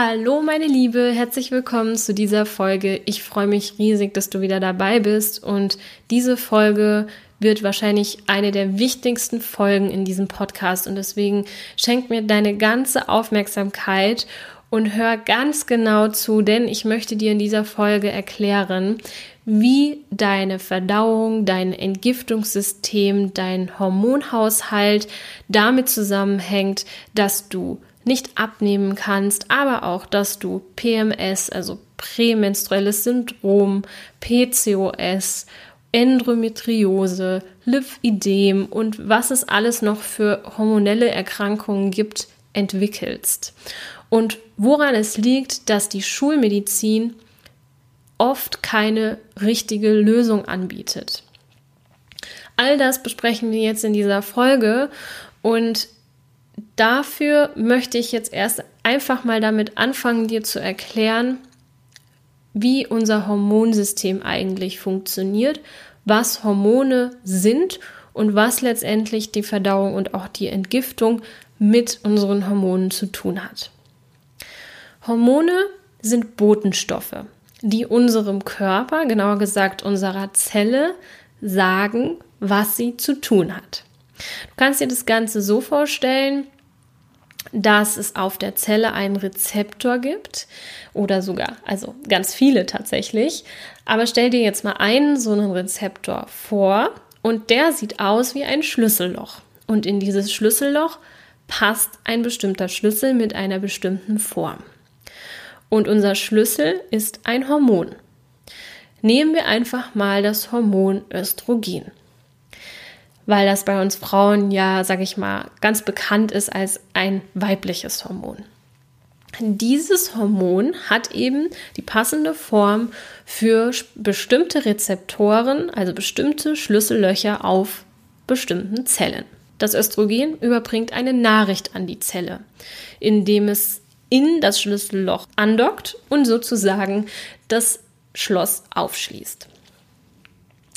Hallo meine Liebe, herzlich willkommen zu dieser Folge. Ich freue mich riesig, dass du wieder dabei bist und diese Folge wird wahrscheinlich eine der wichtigsten Folgen in diesem Podcast und deswegen schenk mir deine ganze Aufmerksamkeit und hör ganz genau zu, denn ich möchte dir in dieser Folge erklären, wie deine Verdauung, dein Entgiftungssystem, dein Hormonhaushalt damit zusammenhängt, dass du nicht abnehmen kannst, aber auch, dass du PMS, also prämenstruelles Syndrom, PCOS, Endometriose, Lymphidem und was es alles noch für hormonelle Erkrankungen gibt, entwickelst. Und woran es liegt, dass die Schulmedizin oft keine richtige Lösung anbietet. All das besprechen wir jetzt in dieser Folge und dafür möchte ich jetzt erst einfach mal damit anfangen, dir zu erklären, wie unser Hormonsystem eigentlich funktioniert, was Hormone sind und was letztendlich die Verdauung und auch die Entgiftung mit unseren Hormonen zu tun hat. Hormone sind Botenstoffe, die unserem Körper, genauer gesagt unserer Zelle, sagen, was sie zu tun hat. Du kannst dir das Ganze so vorstellen, dass es auf der Zelle einen Rezeptor gibt oder sogar, also ganz viele tatsächlich. Aber stell dir jetzt mal einen so einen Rezeptor vor und der sieht aus wie ein Schlüsselloch. Und in dieses Schlüsselloch passt ein bestimmter Schlüssel mit einer bestimmten Form. Und unser Schlüssel ist ein Hormon. Nehmen wir einfach mal das Hormon Östrogen weil das bei uns Frauen ja, sage ich mal, ganz bekannt ist als ein weibliches Hormon. Dieses Hormon hat eben die passende Form für bestimmte Rezeptoren, also bestimmte Schlüssellöcher auf bestimmten Zellen. Das Östrogen überbringt eine Nachricht an die Zelle, indem es in das Schlüsselloch andockt und sozusagen das Schloss aufschließt.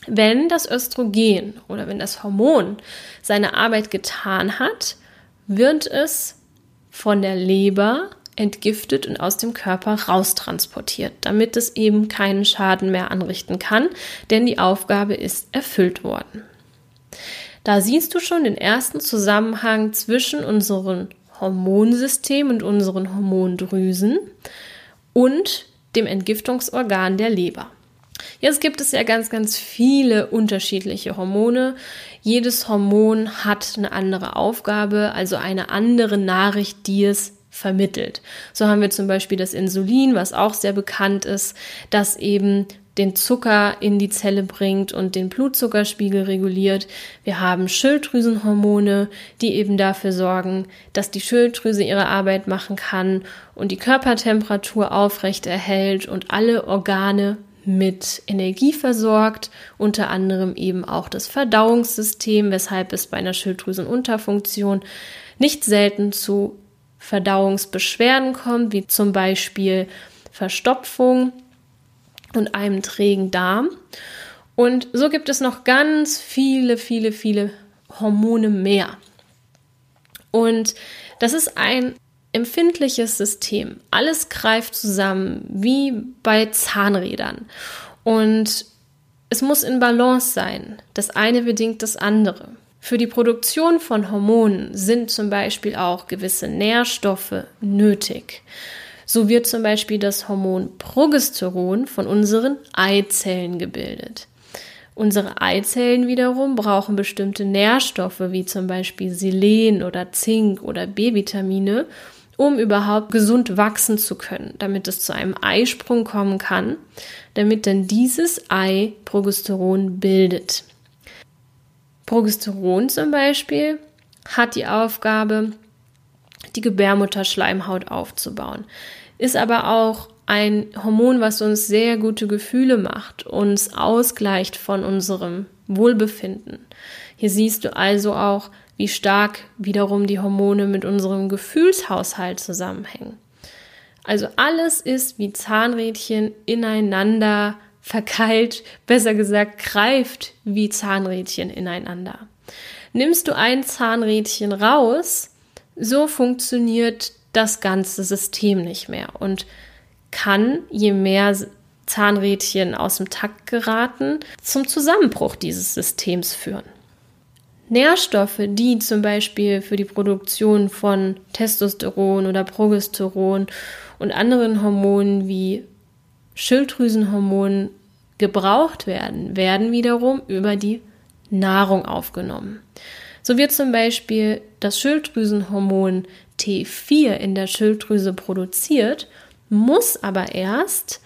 Wenn das Östrogen oder wenn das Hormon seine Arbeit getan hat, wird es von der Leber entgiftet und aus dem Körper raustransportiert, damit es eben keinen Schaden mehr anrichten kann, denn die Aufgabe ist erfüllt worden. Da siehst du schon den ersten Zusammenhang zwischen unserem Hormonsystem und unseren Hormondrüsen und dem Entgiftungsorgan der Leber. Jetzt gibt es ja ganz, ganz viele unterschiedliche Hormone. Jedes Hormon hat eine andere Aufgabe, also eine andere Nachricht, die es vermittelt. So haben wir zum Beispiel das Insulin, was auch sehr bekannt ist, das eben den Zucker in die Zelle bringt und den Blutzuckerspiegel reguliert. Wir haben Schilddrüsenhormone, die eben dafür sorgen, dass die Schilddrüse ihre Arbeit machen kann und die Körpertemperatur aufrecht erhält und alle Organe mit Energie versorgt, unter anderem eben auch das Verdauungssystem, weshalb es bei einer Schilddrüsenunterfunktion nicht selten zu Verdauungsbeschwerden kommt, wie zum Beispiel Verstopfung und einem trägen Darm. Und so gibt es noch ganz viele, viele, viele Hormone mehr. Und das ist ein empfindliches System. Alles greift zusammen, wie bei Zahnrädern. Und es muss in Balance sein. Das eine bedingt das andere. Für die Produktion von Hormonen sind zum Beispiel auch gewisse Nährstoffe nötig. So wird zum Beispiel das Hormon Progesteron von unseren Eizellen gebildet. Unsere Eizellen wiederum brauchen bestimmte Nährstoffe wie zum Beispiel Selen oder Zink oder B-Vitamine, um überhaupt gesund wachsen zu können, damit es zu einem Eisprung kommen kann, damit dann dieses Ei Progesteron bildet. Progesteron zum Beispiel hat die Aufgabe, die Gebärmutterschleimhaut aufzubauen. Ist aber auch ein Hormon, was uns sehr gute Gefühle macht, uns ausgleicht von unserem Wohlbefinden. Hier siehst du also auch, wie stark wiederum die Hormone mit unserem Gefühlshaushalt zusammenhängen. Also alles ist wie Zahnrädchen ineinander verkeilt, besser gesagt greift wie Zahnrädchen ineinander. Nimmst du ein Zahnrädchen raus, so funktioniert das ganze System nicht mehr und kann, je mehr Zahnrädchen aus dem Takt geraten, zum Zusammenbruch dieses Systems führen. Nährstoffe, die zum Beispiel für die Produktion von Testosteron oder Progesteron und anderen Hormonen wie Schilddrüsenhormonen gebraucht werden, werden wiederum über die Nahrung aufgenommen. So wird zum Beispiel das Schilddrüsenhormon T4 in der Schilddrüse produziert, muss aber erst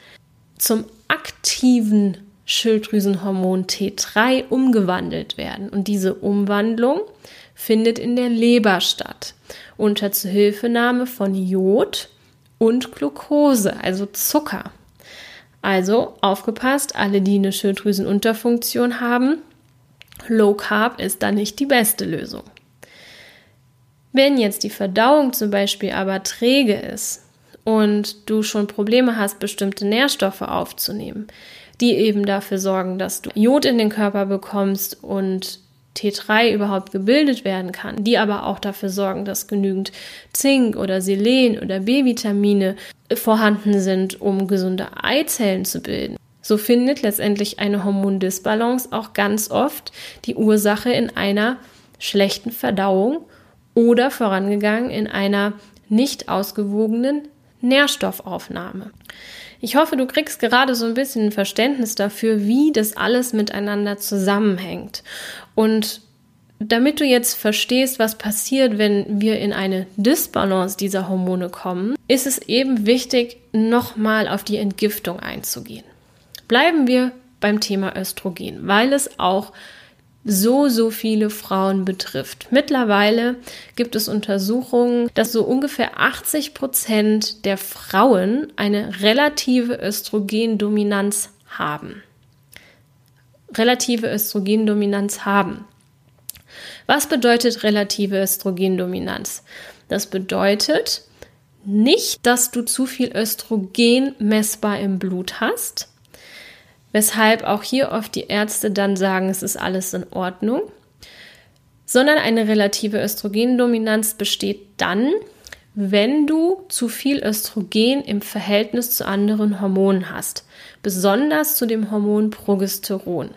zum aktiven Schilddrüsenhormon T3 umgewandelt werden. Und diese Umwandlung findet in der Leber statt, unter Zuhilfenahme von Jod und Glucose, also Zucker. Also aufgepasst, alle, die eine Schilddrüsenunterfunktion haben, Low Carb ist da nicht die beste Lösung. Wenn jetzt die Verdauung zum Beispiel aber träge ist und du schon Probleme hast, bestimmte Nährstoffe aufzunehmen, die eben dafür sorgen, dass du Jod in den Körper bekommst und T3 überhaupt gebildet werden kann, die aber auch dafür sorgen, dass genügend Zink oder Selen oder B-Vitamine vorhanden sind, um gesunde Eizellen zu bilden. So findet letztendlich eine Hormondisbalance auch ganz oft die Ursache in einer schlechten Verdauung oder vorangegangen in einer nicht ausgewogenen Nährstoffaufnahme. Ich hoffe, du kriegst gerade so ein bisschen ein Verständnis dafür, wie das alles miteinander zusammenhängt. Und damit du jetzt verstehst, was passiert, wenn wir in eine Disbalance dieser Hormone kommen, ist es eben wichtig, nochmal auf die Entgiftung einzugehen. Bleiben wir beim Thema Östrogen, weil es auch so, so viele Frauen betrifft. Mittlerweile gibt es Untersuchungen, dass so ungefähr 80 Prozent der Frauen eine relative Östrogendominanz haben. Relative Östrogendominanz haben. Was bedeutet relative Östrogendominanz? Das bedeutet nicht, dass du zu viel Östrogen messbar im Blut hast, weshalb auch hier oft die Ärzte dann sagen, es ist alles in Ordnung, sondern eine relative Östrogendominanz besteht dann, wenn du zu viel Östrogen im Verhältnis zu anderen Hormonen hast, besonders zu dem Hormon Progesteron.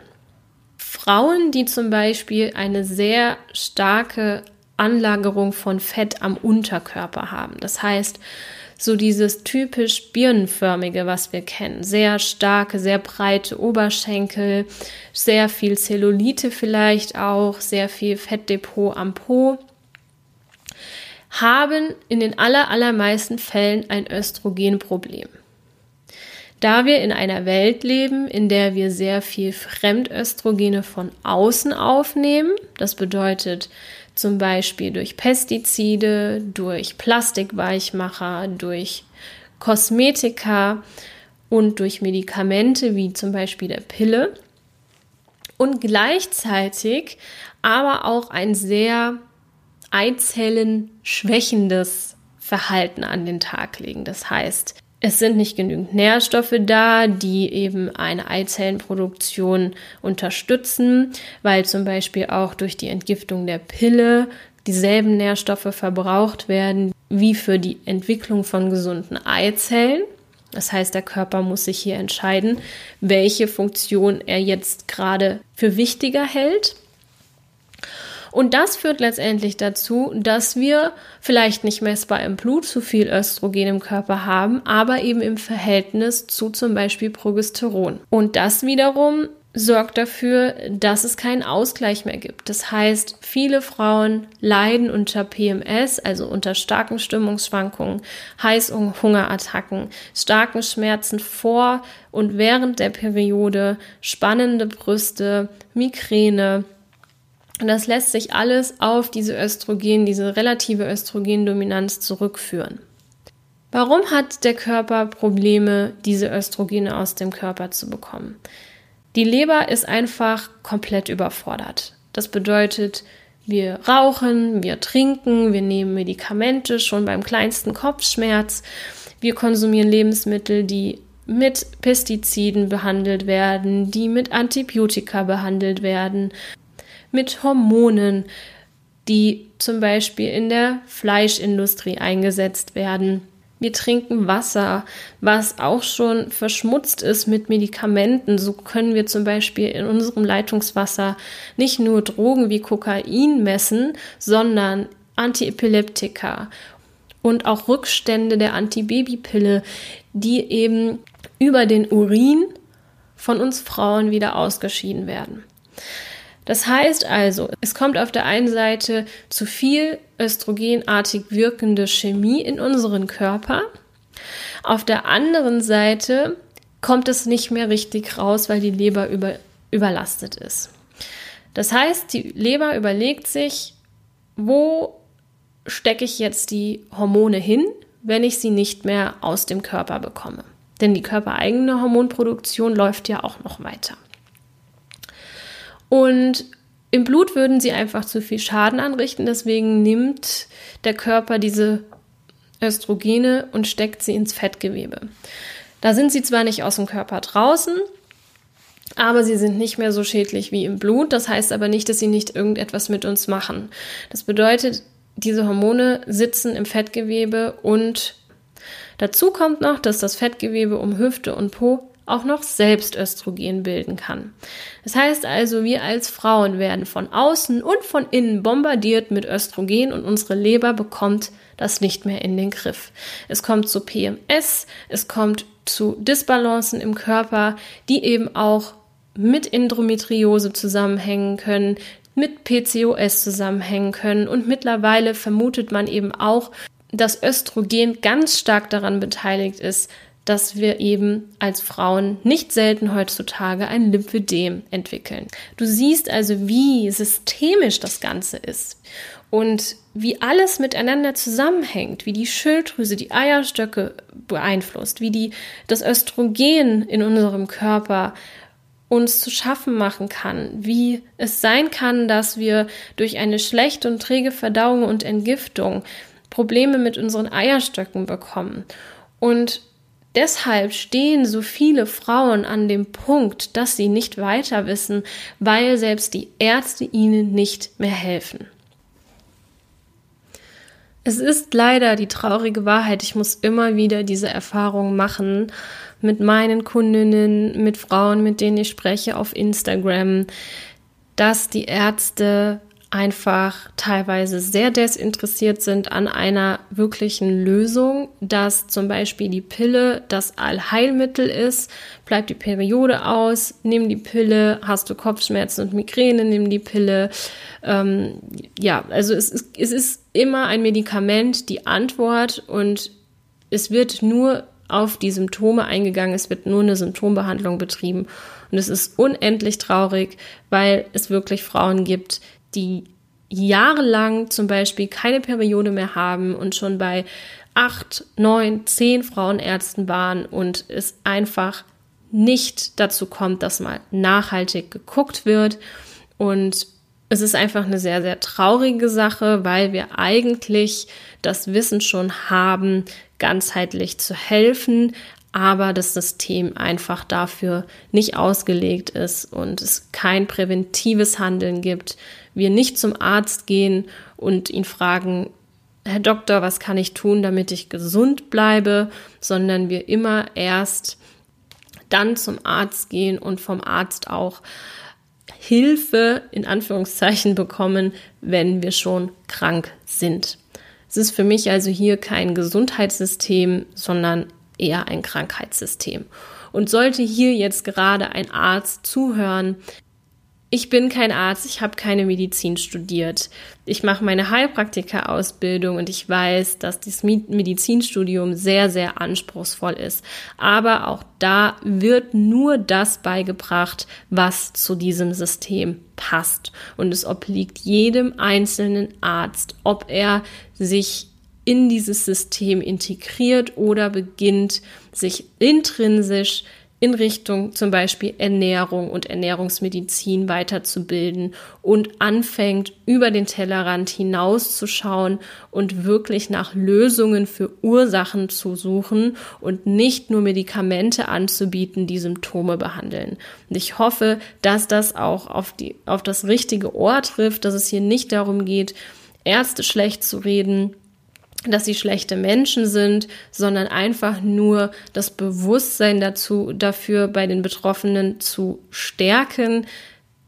Frauen, die zum Beispiel eine sehr starke Anlagerung von Fett am Unterkörper haben, das heißt, so dieses typisch birnenförmige, was wir kennen. Sehr starke, sehr breite Oberschenkel, sehr viel Zellulite vielleicht auch, sehr viel Fettdepot am Po haben in den aller, allermeisten Fällen ein Östrogenproblem. Da wir in einer Welt leben, in der wir sehr viel Fremdöstrogene von außen aufnehmen, das bedeutet zum Beispiel durch Pestizide, durch Plastikweichmacher, durch Kosmetika und durch Medikamente wie zum Beispiel der Pille und gleichzeitig aber auch ein sehr Eizellen schwächendes Verhalten an den Tag legen. Das heißt, es sind nicht genügend Nährstoffe da, die eben eine Eizellenproduktion unterstützen, weil zum Beispiel auch durch die Entgiftung der Pille dieselben Nährstoffe verbraucht werden wie für die Entwicklung von gesunden Eizellen. Das heißt, der Körper muss sich hier entscheiden, welche Funktion er jetzt gerade für wichtiger hält. Und das führt letztendlich dazu, dass wir vielleicht nicht messbar im Blut zu viel Östrogen im Körper haben, aber eben im Verhältnis zu zum Beispiel Progesteron. Und das wiederum sorgt dafür, dass es keinen Ausgleich mehr gibt. Das heißt, viele Frauen leiden unter PMS, also unter starken Stimmungsschwankungen, Heißhungerattacken, starken Schmerzen vor und während der Periode, spannende Brüste, Migräne, Und das lässt sich alles auf diese Östrogen, diese relative Östrogendominanz zurückführen. Warum hat der Körper Probleme, diese Östrogene aus dem Körper zu bekommen? Die Leber ist einfach komplett überfordert. Das bedeutet, wir rauchen, wir trinken, wir nehmen Medikamente schon beim kleinsten Kopfschmerz, wir konsumieren Lebensmittel, die mit Pestiziden behandelt werden, die mit Antibiotika behandelt werden, mit Hormonen, die zum Beispiel in der Fleischindustrie eingesetzt werden. Wir trinken Wasser, was auch schon verschmutzt ist mit Medikamenten. So können wir zum Beispiel in unserem Leitungswasser nicht nur Drogen wie Kokain messen, sondern Antiepileptika und auch Rückstände der Antibabypille, die eben über den Urin von uns Frauen wieder ausgeschieden werden. Das heißt also, es kommt auf der einen Seite zu viel östrogenartig wirkende Chemie in unseren Körper. Auf der anderen Seite kommt es nicht mehr richtig raus, weil die Leber über, überlastet ist. Das heißt, die Leber überlegt sich, wo stecke ich jetzt die Hormone hin, wenn ich sie nicht mehr aus dem Körper bekomme. Denn die körpereigene Hormonproduktion läuft ja auch noch weiter. Und im Blut würden sie einfach zu viel Schaden anrichten, deswegen nimmt der Körper diese Östrogene und steckt sie ins Fettgewebe. Da sind sie zwar nicht aus dem Körper draußen, aber sie sind nicht mehr so schädlich wie im Blut. Das heißt aber nicht, dass sie nicht irgendetwas mit uns machen. Das bedeutet, diese Hormone sitzen im Fettgewebe und dazu kommt noch, dass das Fettgewebe um Hüfte und Po auch noch selbst Östrogen bilden kann. Das heißt also, wir als Frauen werden von außen und von innen bombardiert mit Östrogen und unsere Leber bekommt das nicht mehr in den Griff. Es kommt zu PMS, es kommt zu Disbalancen im Körper, die eben auch mit Endometriose zusammenhängen können, mit PCOS zusammenhängen können und mittlerweile vermutet man eben auch, dass Östrogen ganz stark daran beteiligt ist, dass wir eben als Frauen nicht selten heutzutage ein Lymphödem entwickeln. Du siehst also, wie systemisch das Ganze ist und wie alles miteinander zusammenhängt, wie die Schilddrüse die Eierstöcke beeinflusst, wie die das Östrogen in unserem Körper uns zu schaffen machen kann, wie es sein kann, dass wir durch eine schlechte und träge Verdauung und Entgiftung Probleme mit unseren Eierstöcken bekommen. Und Deshalb stehen so viele Frauen an dem Punkt, dass sie nicht weiter wissen, weil selbst die Ärzte ihnen nicht mehr helfen. Es ist leider die traurige Wahrheit, ich muss immer wieder diese Erfahrung machen mit meinen Kundinnen, mit Frauen, mit denen ich spreche auf Instagram, dass die Ärzte einfach teilweise sehr desinteressiert sind an einer wirklichen Lösung, dass zum Beispiel die Pille das Allheilmittel ist, bleibt die Periode aus, nimm die Pille, hast du Kopfschmerzen und Migräne, nimm die Pille. Ähm, ja, also es ist, es ist immer ein Medikament die Antwort und es wird nur auf die Symptome eingegangen, es wird nur eine Symptombehandlung betrieben. Und es ist unendlich traurig, weil es wirklich Frauen gibt, die jahrelang zum Beispiel keine Periode mehr haben und schon bei acht, neun, zehn Frauenärzten waren und es einfach nicht dazu kommt, dass mal nachhaltig geguckt wird. Und es ist einfach eine sehr, sehr traurige Sache, weil wir eigentlich das Wissen schon haben, ganzheitlich zu helfen, aber das System einfach dafür nicht ausgelegt ist und es kein präventives Handeln gibt, wir nicht zum Arzt gehen und ihn fragen, Herr Doktor, was kann ich tun, damit ich gesund bleibe, sondern wir immer erst dann zum Arzt gehen und vom Arzt auch Hilfe in Anführungszeichen bekommen, wenn wir schon krank sind. Es ist für mich also hier kein Gesundheitssystem, sondern eher ein Krankheitssystem. Und sollte hier jetzt gerade ein Arzt zuhören, ich bin kein Arzt, ich habe keine Medizin studiert. Ich mache meine Heilpraktika-Ausbildung und ich weiß, dass das Medizinstudium sehr, sehr anspruchsvoll ist. Aber auch da wird nur das beigebracht, was zu diesem System passt. Und es obliegt jedem einzelnen Arzt, ob er sich in dieses System integriert oder beginnt, sich intrinsisch in Richtung zum Beispiel Ernährung und Ernährungsmedizin weiterzubilden und anfängt, über den Tellerrand hinauszuschauen und wirklich nach Lösungen für Ursachen zu suchen und nicht nur Medikamente anzubieten, die Symptome behandeln. Und ich hoffe, dass das auch auf, die, auf das richtige Ohr trifft, dass es hier nicht darum geht, Ärzte schlecht zu reden, dass sie schlechte Menschen sind, sondern einfach nur das Bewusstsein dazu, dafür bei den Betroffenen zu stärken,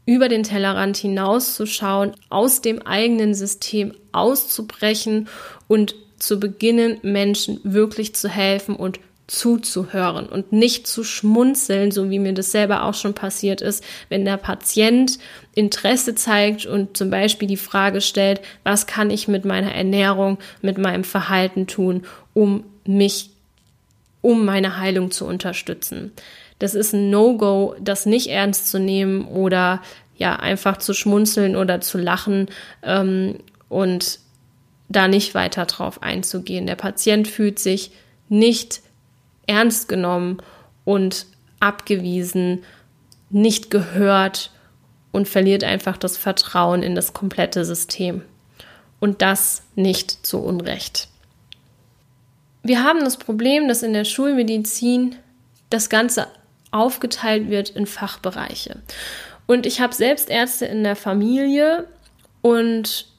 über den Tellerrand hinauszuschauen, aus dem eigenen System auszubrechen und zu beginnen, Menschen wirklich zu helfen und zuzuhören und nicht zu schmunzeln, so wie mir das selber auch schon passiert ist, wenn der Patient Interesse zeigt und zum Beispiel die Frage stellt, was kann ich mit meiner Ernährung, mit meinem Verhalten tun, um mich, um meine Heilung zu unterstützen. Das ist ein No-Go, das nicht ernst zu nehmen oder ja einfach zu schmunzeln oder zu lachen ähm, und da nicht weiter drauf einzugehen. Der Patient fühlt sich nicht ernst genommen und abgewiesen, nicht gehört und verliert einfach das Vertrauen in das komplette System. Und das nicht zu Unrecht. Wir haben das Problem, dass in der Schulmedizin das Ganze aufgeteilt wird in Fachbereiche. Und ich habe selbst Ärzte in der Familie und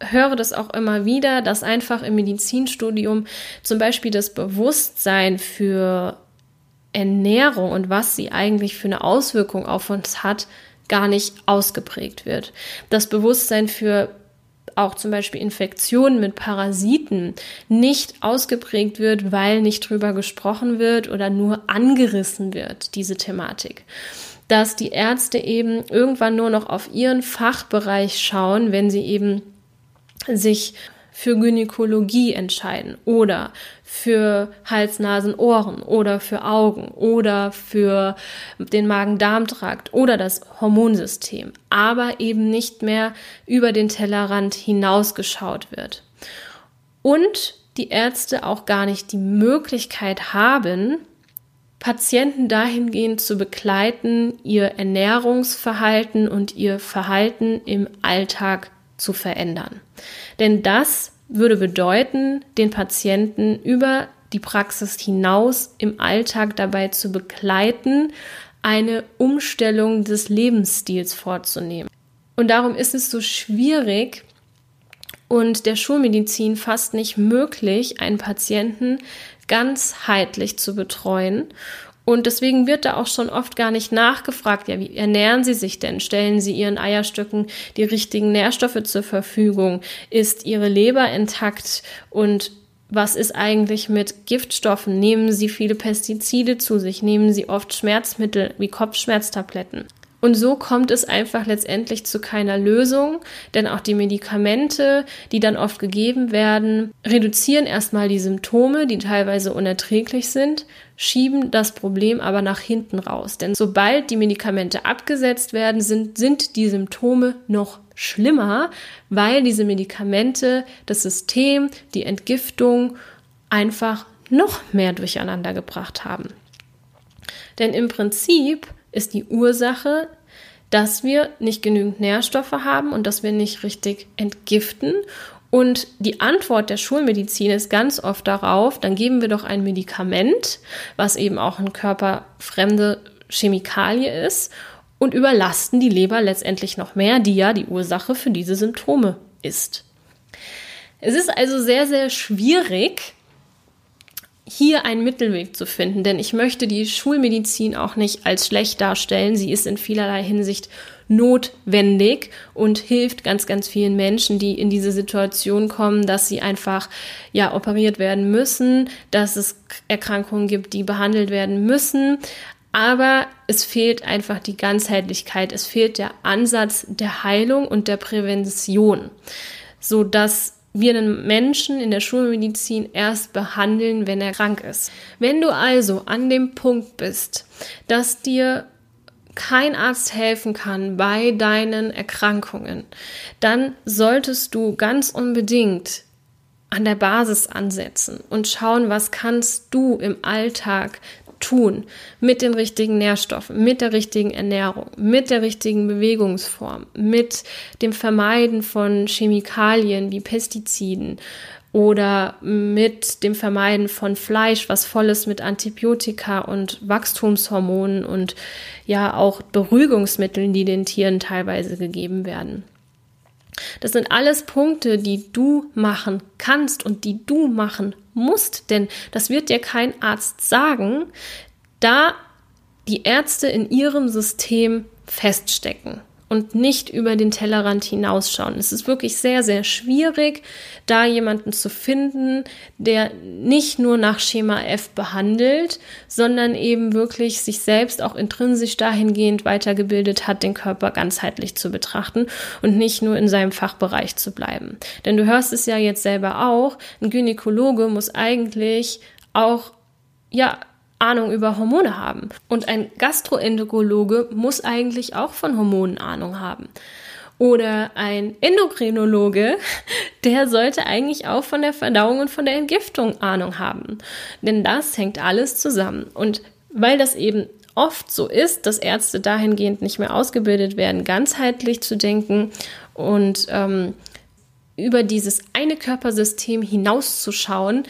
höre das auch immer wieder, dass einfach im Medizinstudium zum Beispiel das Bewusstsein für Ernährung und was sie eigentlich für eine Auswirkung auf uns hat, gar nicht ausgeprägt wird. Das Bewusstsein für auch zum Beispiel Infektionen mit Parasiten nicht ausgeprägt wird, weil nicht drüber gesprochen wird oder nur angerissen wird, diese Thematik dass die Ärzte eben irgendwann nur noch auf ihren Fachbereich schauen, wenn sie eben sich für Gynäkologie entscheiden oder für Hals, Nasen, Ohren oder für Augen oder für den Magen-Darm-Trakt oder das Hormonsystem, aber eben nicht mehr über den Tellerrand hinausgeschaut wird. Und die Ärzte auch gar nicht die Möglichkeit haben, Patienten dahingehend zu begleiten, ihr Ernährungsverhalten und ihr Verhalten im Alltag zu verändern. Denn das würde bedeuten, den Patienten über die Praxis hinaus im Alltag dabei zu begleiten, eine Umstellung des Lebensstils vorzunehmen. Und darum ist es so schwierig und der Schulmedizin fast nicht möglich, einen Patienten ganzheitlich zu betreuen und deswegen wird da auch schon oft gar nicht nachgefragt, ja, wie ernähren Sie sich denn? Stellen Sie Ihren Eierstöcken die richtigen Nährstoffe zur Verfügung? Ist Ihre Leber intakt? Und was ist eigentlich mit Giftstoffen? Nehmen Sie viele Pestizide zu sich? Nehmen Sie oft Schmerzmittel wie Kopfschmerztabletten? Und so kommt es einfach letztendlich zu keiner Lösung, denn auch die Medikamente, die dann oft gegeben werden, reduzieren erstmal die Symptome, die teilweise unerträglich sind, schieben das Problem aber nach hinten raus. Denn sobald die Medikamente abgesetzt werden, sind, sind die Symptome noch schlimmer, weil diese Medikamente das System, die Entgiftung einfach noch mehr durcheinander gebracht haben. Denn im Prinzip ist die Ursache, dass wir nicht genügend Nährstoffe haben und dass wir nicht richtig entgiften. Und die Antwort der Schulmedizin ist ganz oft darauf, dann geben wir doch ein Medikament, was eben auch eine körperfremde Chemikalie ist, und überlasten die Leber letztendlich noch mehr, die ja die Ursache für diese Symptome ist. Es ist also sehr, sehr schwierig, hier einen Mittelweg zu finden, denn ich möchte die Schulmedizin auch nicht als schlecht darstellen. Sie ist in vielerlei Hinsicht notwendig und hilft ganz, ganz vielen Menschen, die in diese Situation kommen, dass sie einfach ja operiert werden müssen, dass es Erkrankungen gibt, die behandelt werden müssen. Aber es fehlt einfach die Ganzheitlichkeit, es fehlt der Ansatz der Heilung und der Prävention, so dass wir einen Menschen in der Schulmedizin erst behandeln, wenn er krank ist. Wenn du also an dem Punkt bist, dass dir kein Arzt helfen kann bei deinen Erkrankungen, dann solltest du ganz unbedingt an der Basis ansetzen und schauen, was kannst du im Alltag tun mit den richtigen Nährstoffen, mit der richtigen Ernährung, mit der richtigen Bewegungsform, mit dem Vermeiden von Chemikalien wie Pestiziden oder mit dem Vermeiden von Fleisch, was voll ist mit Antibiotika und Wachstumshormonen und ja auch Beruhigungsmitteln, die den Tieren teilweise gegeben werden. Das sind alles Punkte, die du machen kannst und die du machen musst, denn das wird dir kein Arzt sagen, da die Ärzte in ihrem System feststecken und nicht über den Tellerrand hinausschauen. Es ist wirklich sehr, sehr schwierig, da jemanden zu finden, der nicht nur nach Schema F behandelt, sondern eben wirklich sich selbst auch intrinsisch dahingehend weitergebildet hat, den Körper ganzheitlich zu betrachten und nicht nur in seinem Fachbereich zu bleiben. Denn du hörst es ja jetzt selber auch, ein Gynäkologe muss eigentlich auch ja, Ahnung über Hormone haben. Und ein Gastroenterologe muss eigentlich auch von Hormonen Ahnung haben. Oder ein Endokrinologe, der sollte eigentlich auch von der Verdauung und von der Entgiftung Ahnung haben. Denn das hängt alles zusammen. Und weil das eben oft so ist, dass Ärzte dahingehend nicht mehr ausgebildet werden, ganzheitlich zu denken und ähm, über dieses eine Körpersystem hinauszuschauen,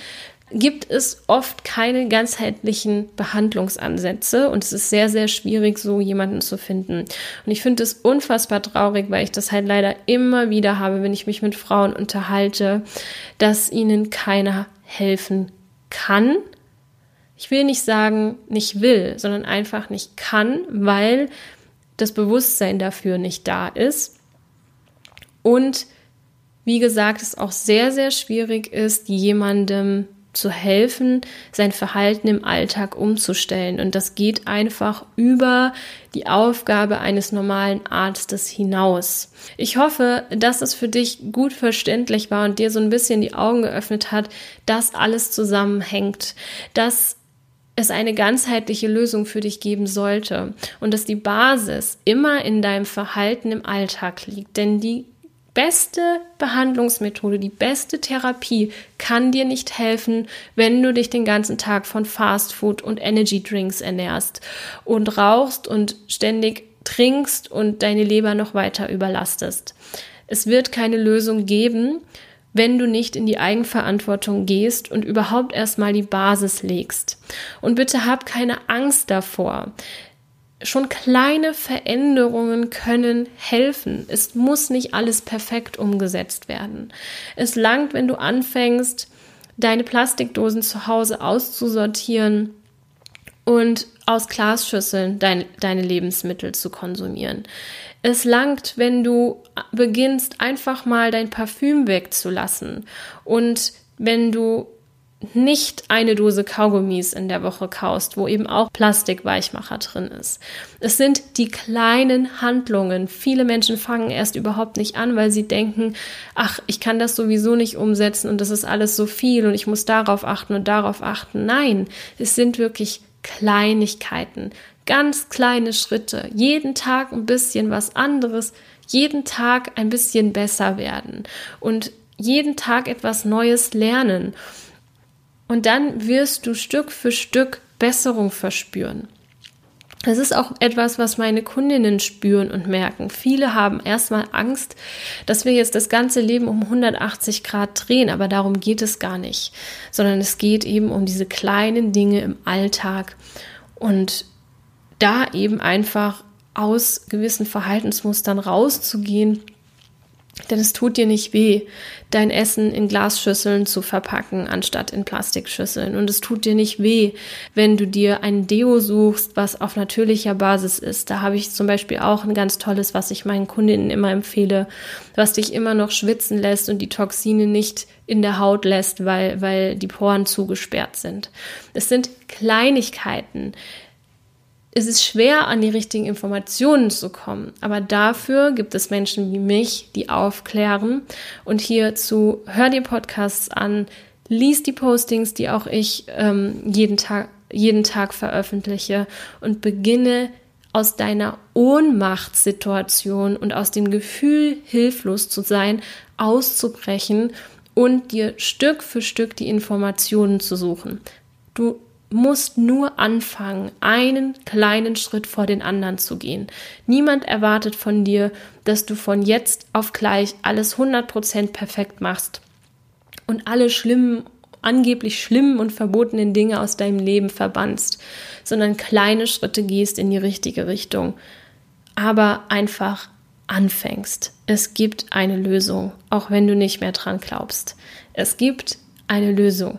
gibt es oft keine ganzheitlichen Behandlungsansätze und es ist sehr, sehr schwierig, so jemanden zu finden. Und ich finde es unfassbar traurig, weil ich das halt leider immer wieder habe, wenn ich mich mit Frauen unterhalte, dass ihnen keiner helfen kann. Ich will nicht sagen, nicht will, sondern einfach nicht kann, weil das Bewusstsein dafür nicht da ist. Und wie gesagt, es auch sehr, sehr schwierig ist, jemandem zu helfen, sein Verhalten im Alltag umzustellen. Und das geht einfach über die Aufgabe eines normalen Arztes hinaus. Ich hoffe, dass es für dich gut verständlich war und dir so ein bisschen die Augen geöffnet hat, dass alles zusammenhängt, dass es eine ganzheitliche Lösung für dich geben sollte und dass die Basis immer in deinem Verhalten im Alltag liegt. Denn die beste Behandlungsmethode, die beste Therapie kann dir nicht helfen, wenn du dich den ganzen Tag von Fast Food und Energy Drinks ernährst und rauchst und ständig trinkst und deine Leber noch weiter überlastest. Es wird keine Lösung geben, wenn du nicht in die Eigenverantwortung gehst und überhaupt erstmal die Basis legst. Und bitte hab keine Angst davor. Schon kleine Veränderungen können helfen. Es muss nicht alles perfekt umgesetzt werden. Es langt, wenn du anfängst, deine Plastikdosen zu Hause auszusortieren und aus Glasschüsseln dein, deine Lebensmittel zu konsumieren. Es langt, wenn du beginnst, einfach mal dein Parfüm wegzulassen und wenn du nicht eine Dose Kaugummis in der Woche kaust, wo eben auch Plastikweichmacher drin ist. Es sind die kleinen Handlungen. Viele Menschen fangen erst überhaupt nicht an, weil sie denken, ach, ich kann das sowieso nicht umsetzen und das ist alles so viel und ich muss darauf achten und darauf achten. Nein, es sind wirklich Kleinigkeiten, ganz kleine Schritte, jeden Tag ein bisschen was anderes, jeden Tag ein bisschen besser werden und jeden Tag etwas Neues lernen. Und dann wirst du Stück für Stück Besserung verspüren. Das ist auch etwas, was meine Kundinnen spüren und merken. Viele haben erstmal Angst, dass wir jetzt das ganze Leben um 180 Grad drehen, aber darum geht es gar nicht, sondern es geht eben um diese kleinen Dinge im Alltag und da eben einfach aus gewissen Verhaltensmustern rauszugehen denn es tut dir nicht weh, dein Essen in Glasschüsseln zu verpacken, anstatt in Plastikschüsseln. Und es tut dir nicht weh, wenn du dir ein Deo suchst, was auf natürlicher Basis ist. Da habe ich zum Beispiel auch ein ganz tolles, was ich meinen Kundinnen immer empfehle, was dich immer noch schwitzen lässt und die Toxine nicht in der Haut lässt, weil, weil die Poren zugesperrt sind. Es sind Kleinigkeiten, es ist schwer, an die richtigen Informationen zu kommen. Aber dafür gibt es Menschen wie mich, die aufklären. Und hierzu hör dir Podcasts an, lies die Postings, die auch ich ähm, jeden Tag, jeden Tag veröffentliche und beginne aus deiner Ohnmachtssituation und aus dem Gefühl, hilflos zu sein, auszubrechen und dir Stück für Stück die Informationen zu suchen. Du musst nur anfangen, einen kleinen Schritt vor den anderen zu gehen. Niemand erwartet von dir, dass du von jetzt auf gleich alles 100% perfekt machst und alle schlimmen, angeblich schlimmen und verbotenen Dinge aus deinem Leben verbannst, sondern kleine Schritte gehst in die richtige Richtung. Aber einfach anfängst. Es gibt eine Lösung, auch wenn du nicht mehr dran glaubst. Es gibt eine Lösung.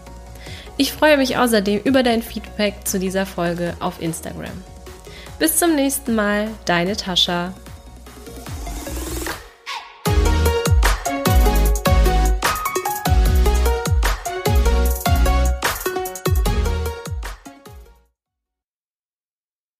Ich freue mich außerdem über dein Feedback zu dieser Folge auf Instagram. Bis zum nächsten Mal, deine Tascha.